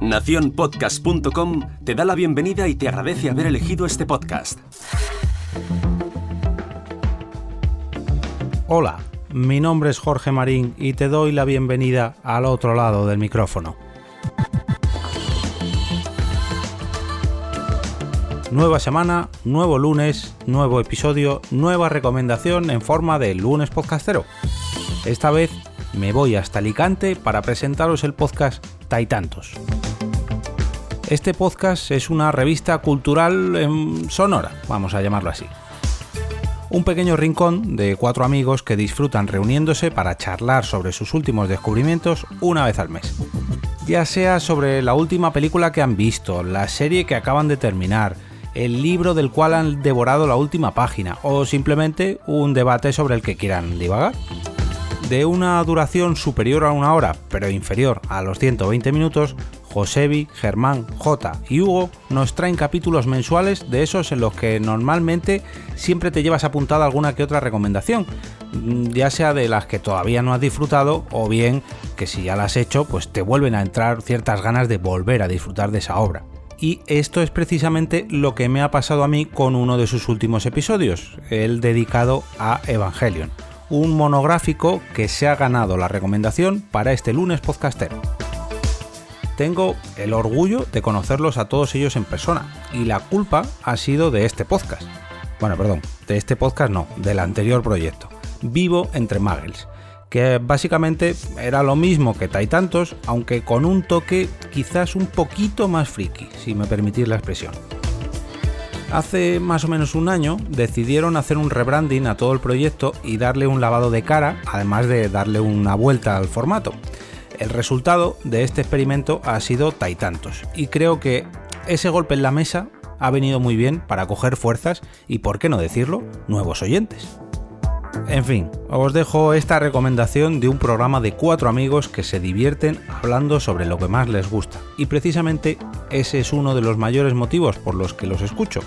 Naciónpodcast.com te da la bienvenida y te agradece haber elegido este podcast. Hola, mi nombre es Jorge Marín y te doy la bienvenida al otro lado del micrófono. Nueva semana, nuevo lunes, nuevo episodio, nueva recomendación en forma de lunes podcastero. Esta vez me voy hasta Alicante para presentaros el podcast Taitantos. Este podcast es una revista cultural en sonora, vamos a llamarlo así. Un pequeño rincón de cuatro amigos que disfrutan reuniéndose para charlar sobre sus últimos descubrimientos una vez al mes. Ya sea sobre la última película que han visto, la serie que acaban de terminar, el libro del cual han devorado la última página o simplemente un debate sobre el que quieran divagar. De una duración superior a una hora, pero inferior a los 120 minutos, Josebi, Germán, J y Hugo nos traen capítulos mensuales de esos en los que normalmente siempre te llevas apuntada alguna que otra recomendación, ya sea de las que todavía no has disfrutado o bien que si ya las has hecho, pues te vuelven a entrar ciertas ganas de volver a disfrutar de esa obra. Y esto es precisamente lo que me ha pasado a mí con uno de sus últimos episodios, el dedicado a Evangelion, un monográfico que se ha ganado la recomendación para este lunes podcastero. Tengo el orgullo de conocerlos a todos ellos en persona y la culpa ha sido de este podcast. Bueno, perdón, de este podcast no, del anterior proyecto, Vivo entre Muggles que básicamente era lo mismo que Taitantos, aunque con un toque quizás un poquito más friki, si me permitís la expresión. Hace más o menos un año decidieron hacer un rebranding a todo el proyecto y darle un lavado de cara, además de darle una vuelta al formato. El resultado de este experimento ha sido Taitantos, y creo que ese golpe en la mesa ha venido muy bien para coger fuerzas y, por qué no decirlo, nuevos oyentes. En fin, os dejo esta recomendación de un programa de cuatro amigos que se divierten hablando sobre lo que más les gusta. Y precisamente ese es uno de los mayores motivos por los que los escucho.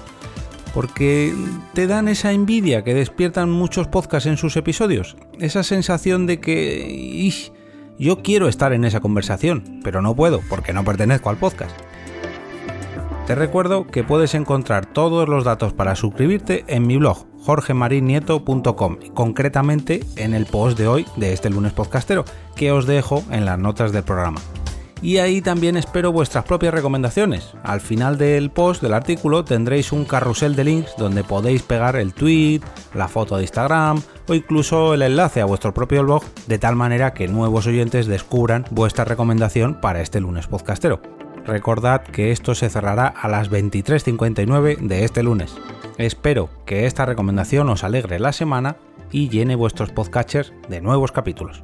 Porque te dan esa envidia que despiertan muchos podcasts en sus episodios. Esa sensación de que... yo quiero estar en esa conversación, pero no puedo porque no pertenezco al podcast. Te recuerdo que puedes encontrar todos los datos para suscribirte en mi blog jorgemarinieto.com, concretamente en el post de hoy de este lunes podcastero, que os dejo en las notas del programa. Y ahí también espero vuestras propias recomendaciones. Al final del post del artículo tendréis un carrusel de links donde podéis pegar el tweet, la foto de Instagram o incluso el enlace a vuestro propio blog, de tal manera que nuevos oyentes descubran vuestra recomendación para este lunes podcastero. Recordad que esto se cerrará a las 23.59 de este lunes. Espero que esta recomendación os alegre la semana y llene vuestros podcatchers de nuevos capítulos.